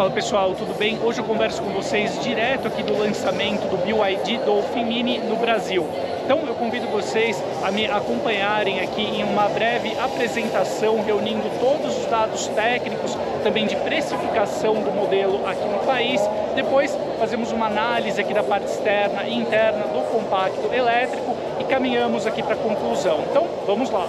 Fala pessoal, tudo bem? Hoje eu converso com vocês direto aqui do lançamento do BYD Dolphin Mini no Brasil. Então eu convido vocês a me acompanharem aqui em uma breve apresentação reunindo todos os dados técnicos, também de precificação do modelo aqui no país. Depois fazemos uma análise aqui da parte externa e interna do compacto elétrico e caminhamos aqui para a conclusão. Então vamos lá.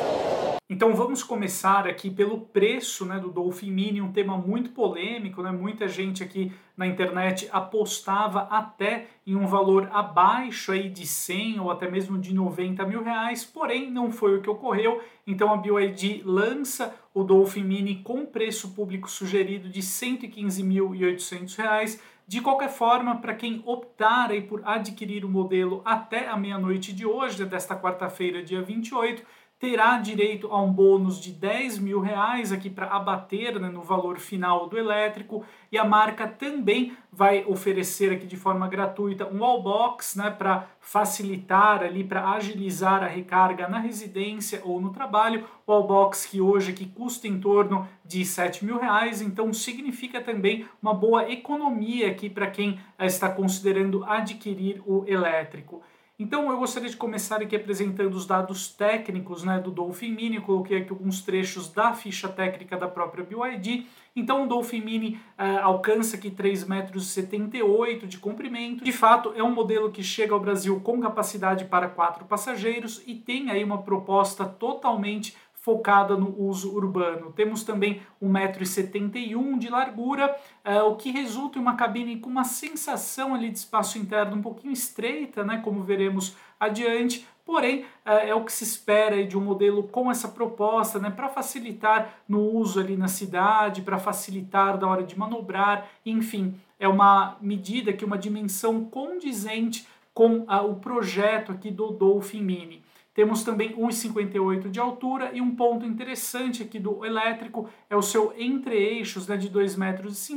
Então vamos começar aqui pelo preço né, do Dolphin Mini, um tema muito polêmico, né? muita gente aqui na internet apostava até em um valor abaixo aí de 100 ou até mesmo de 90 mil reais, porém não foi o que ocorreu, então a BYD lança o Dolphin Mini com preço público sugerido de R$ 115.800, de qualquer forma, para quem optar por adquirir o modelo até a meia-noite de hoje, desta quarta-feira, dia 28, terá direito a um bônus de 10 mil reais aqui para abater né, no valor final do elétrico e a marca também vai oferecer aqui de forma gratuita um wallbox né, para facilitar ali, para agilizar a recarga na residência ou no trabalho, wallbox que hoje aqui custa em torno de 7 mil reais, então significa também uma boa economia aqui para quem eh, está considerando adquirir o elétrico. Então eu gostaria de começar aqui apresentando os dados técnicos né, do Dolphin Mini, eu coloquei aqui alguns trechos da ficha técnica da própria BYD. Então o Dolphin Mini uh, alcança aqui 3,78 metros de comprimento. De fato, é um modelo que chega ao Brasil com capacidade para quatro passageiros e tem aí uma proposta totalmente focada no uso urbano. Temos também 1,71m de largura, uh, o que resulta em uma cabine com uma sensação ali de espaço interno um pouquinho estreita, né, como veremos adiante, porém uh, é o que se espera de um modelo com essa proposta, né, para facilitar no uso ali na cidade, para facilitar na hora de manobrar, enfim, é uma medida que uma dimensão condizente com uh, o projeto aqui do Dolphin Mini. Temos também 1,58 de altura e um ponto interessante aqui do elétrico é o seu entre-eixos né, de 2,50 metros,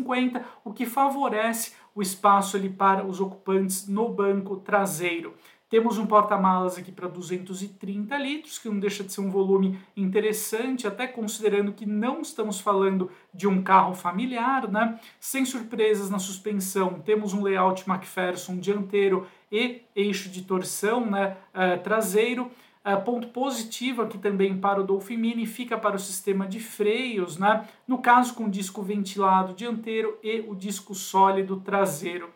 o que favorece o espaço ali para os ocupantes no banco traseiro. Temos um porta-malas aqui para 230 litros, que não deixa de ser um volume interessante, até considerando que não estamos falando de um carro familiar, né? Sem surpresas na suspensão, temos um layout McPherson dianteiro e eixo de torção né, uh, traseiro. Uh, ponto positivo aqui também para o Dolphin Mini fica para o sistema de freios, né? no caso com o disco ventilado dianteiro e o disco sólido traseiro.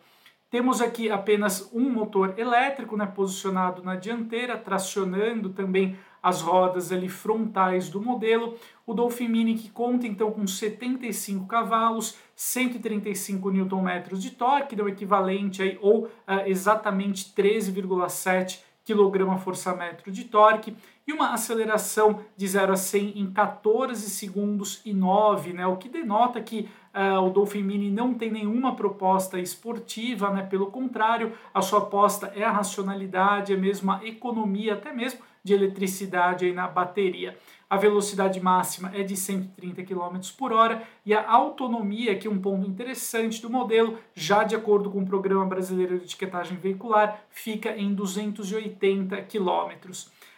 Temos aqui apenas um motor elétrico né, posicionado na dianteira, tracionando também as rodas ali frontais do modelo. O Dolphin Mini que conta então com 75 cavalos, 135 Nm de torque, deu equivalente aí, ou uh, exatamente 13,7 kgfm de torque e uma aceleração de 0 a 100 em 14 segundos e 9, né, o que denota que uh, o Dolphin Mini não tem nenhuma proposta esportiva, né, pelo contrário, a sua aposta é a racionalidade, é mesmo a economia, até mesmo de eletricidade aí na bateria. A velocidade máxima é de 130 km por hora e a autonomia, que é um ponto interessante do modelo, já de acordo com o Programa Brasileiro de Etiquetagem Veicular, fica em 280 km.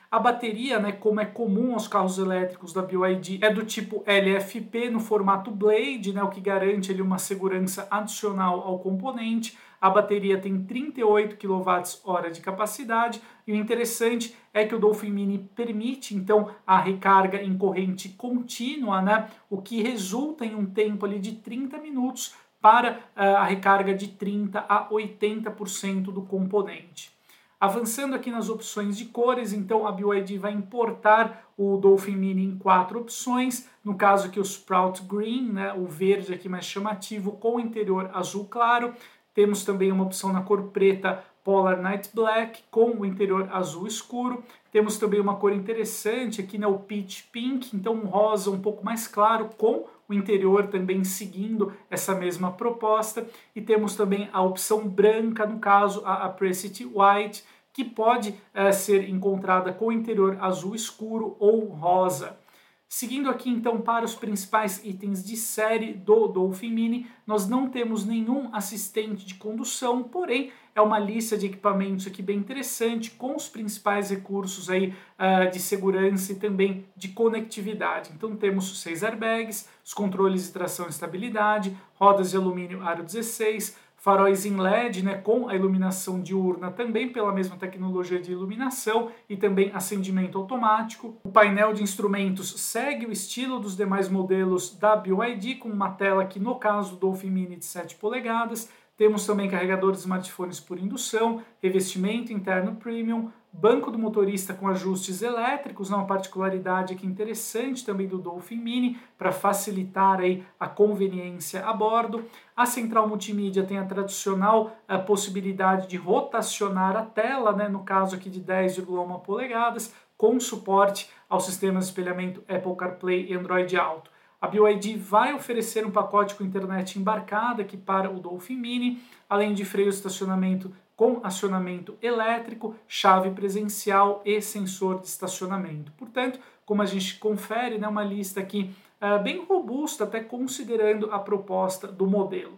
A bateria, né, como é comum aos carros elétricos da BYD, é do tipo LFP no formato Blade, né, o que garante ali, uma segurança adicional ao componente. A bateria tem 38 kWh de capacidade e o interessante é que o Dolphin Mini permite então a recarga em corrente contínua, né, o que resulta em um tempo ali de 30 minutos para uh, a recarga de 30 a 80% do componente. Avançando aqui nas opções de cores, então a BYD vai importar o Dolphin Mini em quatro opções, no caso aqui o Sprout Green, né, o verde aqui mais chamativo, com o interior azul claro. Temos também uma opção na cor preta Polar Night Black, com o interior azul escuro. Temos também uma cor interessante aqui, né, o Peach Pink, então um rosa um pouco mais claro, com o interior também seguindo essa mesma proposta. E temos também a opção branca, no caso a Apricity White, que pode é, ser encontrada com o interior azul escuro ou rosa. Seguindo aqui então para os principais itens de série do Dolphin Mini, nós não temos nenhum assistente de condução, porém é uma lista de equipamentos aqui bem interessante com os principais recursos aí uh, de segurança e também de conectividade. Então temos seis airbags, os controles de tração e estabilidade, rodas de alumínio aro 16, faróis em LED, né, com a iluminação diurna também pela mesma tecnologia de iluminação e também acendimento automático. O painel de instrumentos segue o estilo dos demais modelos da BYD, com uma tela que no caso do Dolphin Mini de 7 polegadas, temos também carregador de smartphones por indução, revestimento interno premium, banco do motorista com ajustes elétricos, uma particularidade aqui interessante também do Dolphin Mini para facilitar aí a conveniência a bordo. A central multimídia tem a tradicional a possibilidade de rotacionar a tela, né, no caso aqui de 10,1 polegadas, com suporte ao sistema de espelhamento Apple CarPlay e Android Auto. A BYD vai oferecer um pacote com internet embarcada aqui para o Dolphin Mini, além de freio de estacionamento com acionamento elétrico, chave presencial e sensor de estacionamento. Portanto, como a gente confere, né, uma lista aqui uh, bem robusta, até considerando a proposta do modelo.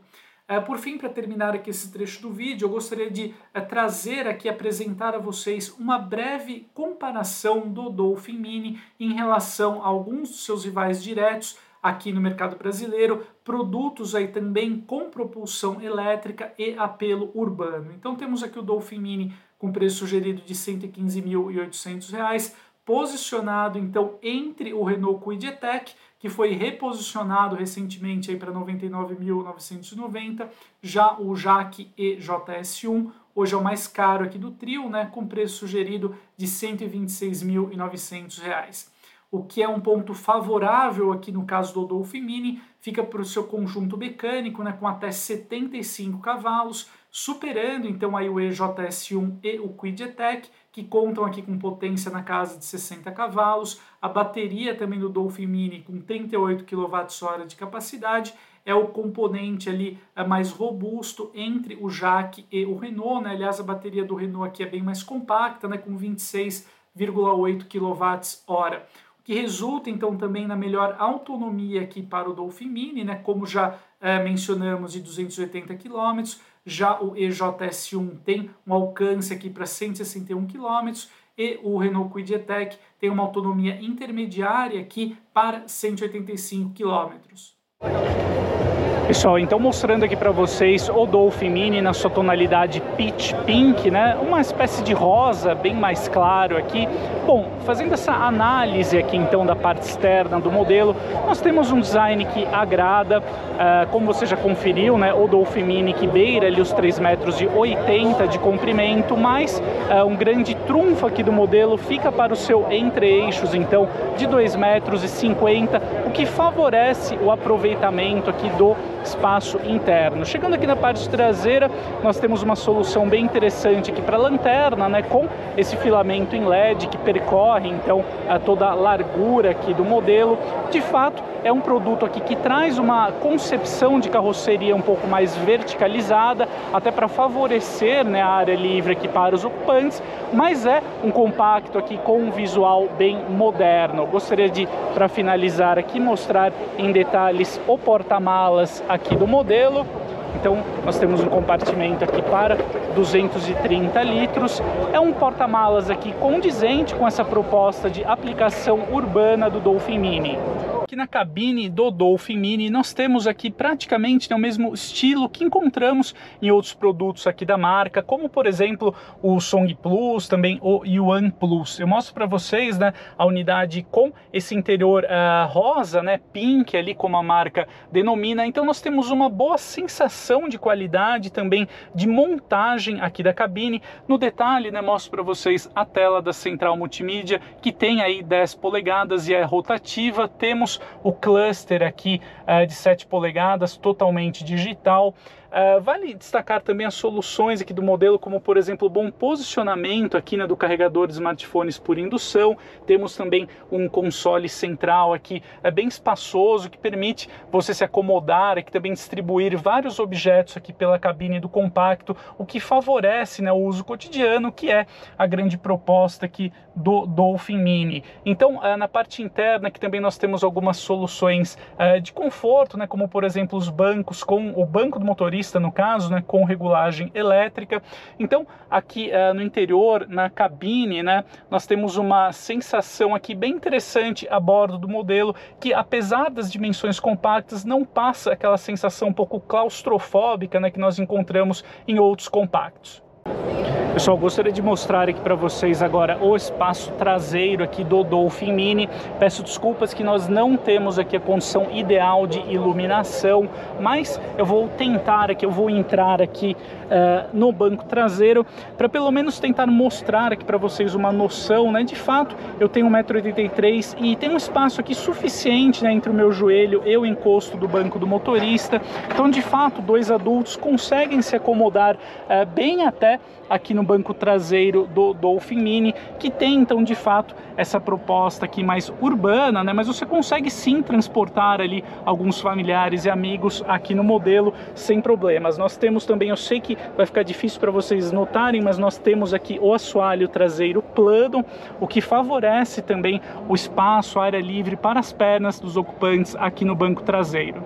Uh, por fim, para terminar aqui esse trecho do vídeo, eu gostaria de uh, trazer aqui, apresentar a vocês uma breve comparação do Dolphin Mini em relação a alguns dos seus rivais diretos, aqui no mercado brasileiro, produtos aí também com propulsão elétrica e apelo urbano. Então temos aqui o Dolphin Mini com preço sugerido de R$ 115.800, posicionado então entre o Renault Kwid E-Tech, que foi reposicionado recentemente aí para 99.990, já o Jaque EJS1 hoje é o mais caro aqui do trio, né, com preço sugerido de R$ 126.900 o que é um ponto favorável aqui no caso do Dolphin Mini, fica para o seu conjunto mecânico, né, com até 75 cavalos, superando então aí o EJS1 e o Quid que contam aqui com potência na casa de 60 cavalos, a bateria também do Dolphin Mini com 38 kWh de capacidade, é o componente ali é, mais robusto entre o Jaque e o Renault, né? aliás a bateria do Renault aqui é bem mais compacta, né, com 26,8 kWh que resulta então também na melhor autonomia aqui para o Dolphin Mini, né, como já é, mencionamos, de 280 km, já o EJS1 tem um alcance aqui para 161 km e o Renault Kwid E-Tech tem uma autonomia intermediária aqui para 185 km. Pessoal, então mostrando aqui para vocês o Dolphin Mini na sua tonalidade peach pink, né? Uma espécie de rosa bem mais claro aqui. Bom, fazendo essa análise aqui então da parte externa do modelo, nós temos um design que agrada, uh, como você já conferiu, né? O Dolphin Mini que beira ali os 3 metros e 80 de comprimento, mas uh, um grande trunfo aqui do modelo fica para o seu entre-eixos então de 2 metros e 50, o que favorece o aproveitamento aqui do espaço interno. Chegando aqui na parte traseira, nós temos uma solução bem interessante aqui para lanterna, né, com esse filamento em LED que percorre então a toda a largura aqui do modelo. De fato, é um produto aqui que traz uma concepção de carroceria um pouco mais verticalizada, até para favorecer né, a área livre aqui para os ocupantes, mas é um compacto aqui com um visual bem moderno. gostaria de, para finalizar aqui, mostrar em detalhes o porta-malas aqui do modelo. Então, nós temos um compartimento aqui para 230 litros. É um porta-malas aqui condizente com essa proposta de aplicação urbana do Dolphin Mini aqui na cabine do Dolphin Mini nós temos aqui praticamente né, o mesmo estilo que encontramos em outros produtos aqui da marca, como por exemplo o Song Plus, também o Yuan Plus. Eu mostro para vocês né, a unidade com esse interior uh, rosa, né, pink ali como a marca denomina. Então nós temos uma boa sensação de qualidade também de montagem aqui da cabine. No detalhe, né, mostro para vocês a tela da central multimídia que tem aí 10 polegadas e é rotativa. Temos o cluster aqui uh, de 7 polegadas totalmente digital. Uh, vale destacar também as soluções aqui do modelo, como por exemplo o bom posicionamento aqui né, do carregador de smartphones por indução. Temos também um console central aqui é bem espaçoso que permite você se acomodar e também distribuir vários objetos aqui pela cabine do compacto, o que favorece né, o uso cotidiano, que é a grande proposta aqui do Dolphin Mini. Então, uh, na parte interna aqui também nós temos algumas soluções uh, de conforto, né, como por exemplo os bancos com o banco do motorista motorista, no caso, né, com regulagem elétrica. Então, aqui uh, no interior, na cabine, né, nós temos uma sensação aqui bem interessante a bordo do modelo, que apesar das dimensões compactas, não passa aquela sensação um pouco claustrofóbica né, que nós encontramos em outros compactos. Pessoal, gostaria de mostrar aqui para vocês agora o espaço traseiro aqui do Dolphin Mini. Peço desculpas que nós não temos aqui a condição ideal de iluminação, mas eu vou tentar aqui, eu vou entrar aqui uh, no banco traseiro para pelo menos tentar mostrar aqui para vocês uma noção, né? De fato, eu tenho 1,83m e tem um espaço aqui suficiente né, entre o meu joelho e o encosto do banco do motorista. Então, de fato, dois adultos conseguem se acomodar uh, bem até aqui no banco traseiro do Dolphin Mini, que tem então de fato essa proposta aqui mais urbana, né? Mas você consegue sim transportar ali alguns familiares e amigos aqui no modelo sem problemas. Nós temos também, eu sei que vai ficar difícil para vocês notarem, mas nós temos aqui o assoalho traseiro plano, o que favorece também o espaço, a área livre para as pernas dos ocupantes aqui no banco traseiro.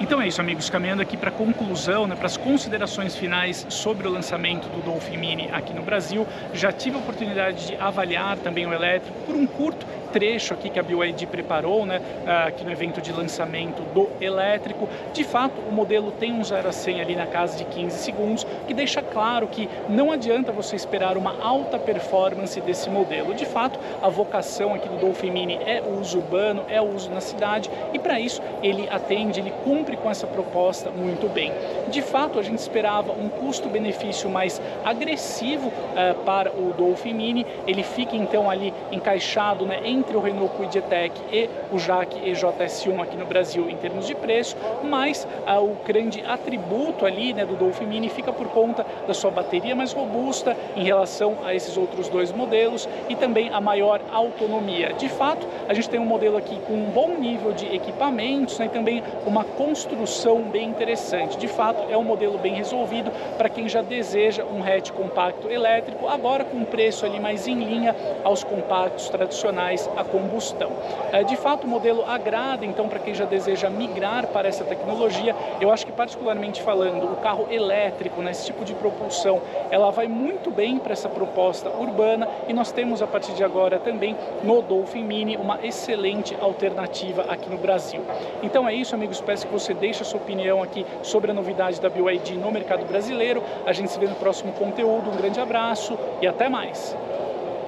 Então é isso, amigos. Caminhando aqui para a conclusão, né, para as considerações finais sobre o lançamento do Dolphin Mini aqui no Brasil. Já tive a oportunidade de avaliar também o elétrico por um curto trecho aqui que a BYD preparou, né, aqui no evento de lançamento do elétrico. De fato, o modelo tem um 0 a 100 ali na casa de 15 segundos, que deixa claro que não adianta você esperar uma alta performance desse modelo. De fato, a vocação aqui do Dolphin Mini é o uso urbano, é o uso na cidade e para isso ele atende, ele cumpre com essa proposta muito bem. De fato, a gente esperava um custo-benefício mais agressivo uh, para o Dolphin Mini. Ele fica então ali encaixado né, em entre o Renault Kwid E-Tech e o Jaque EJS1 aqui no Brasil em termos de preço, mas ah, o grande atributo ali né, do Dolphin Mini fica por conta da sua bateria mais robusta em relação a esses outros dois modelos e também a maior autonomia. De fato, a gente tem um modelo aqui com um bom nível de equipamentos né, e também uma construção bem interessante. De fato, é um modelo bem resolvido para quem já deseja um hatch compacto elétrico, agora com um preço ali mais em linha aos compactos tradicionais a combustão. É, de fato, o modelo agrada, então, para quem já deseja migrar para essa tecnologia. Eu acho que, particularmente falando, o carro elétrico, né, esse tipo de propulsão, ela vai muito bem para essa proposta urbana e nós temos, a partir de agora, também no Dolphin Mini, uma excelente alternativa aqui no Brasil. Então é isso, amigos. Peço que você deixe a sua opinião aqui sobre a novidade da BYD no mercado brasileiro. A gente se vê no próximo conteúdo. Um grande abraço e até mais!